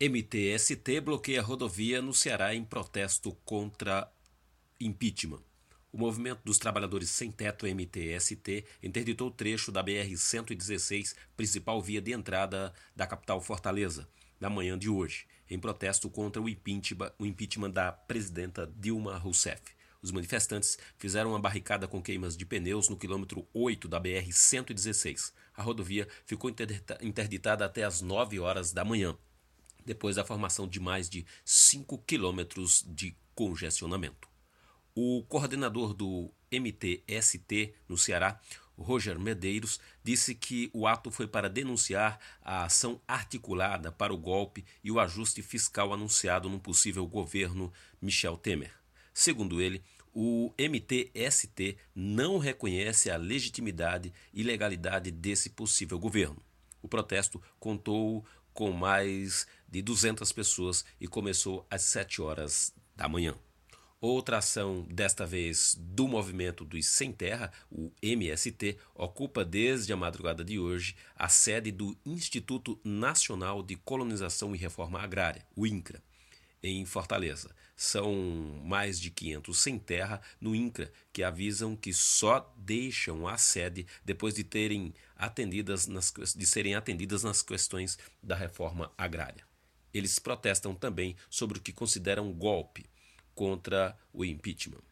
MTST bloqueia rodovia no Ceará em protesto contra impeachment. O movimento dos trabalhadores sem teto MTST interditou o trecho da BR-116, principal via de entrada da capital Fortaleza, na manhã de hoje, em protesto contra o impeachment, o impeachment da presidenta Dilma Rousseff. Os manifestantes fizeram uma barricada com queimas de pneus no quilômetro 8 da BR-116. A rodovia ficou interditada até as 9 horas da manhã depois da formação de mais de 5 quilômetros de congestionamento. O coordenador do MTST no Ceará, Roger Medeiros, disse que o ato foi para denunciar a ação articulada para o golpe e o ajuste fiscal anunciado num possível governo Michel Temer. Segundo ele, o MTST não reconhece a legitimidade e legalidade desse possível governo. O protesto contou com mais de 200 pessoas e começou às 7 horas da manhã. Outra ação, desta vez do movimento dos Sem Terra, o MST, ocupa desde a madrugada de hoje a sede do Instituto Nacional de Colonização e Reforma Agrária, o INCRA em Fortaleza. São mais de 500 sem terra no INCRA que avisam que só deixam a sede depois de terem atendidas nas, de serem atendidas nas questões da reforma agrária. Eles protestam também sobre o que consideram golpe contra o impeachment.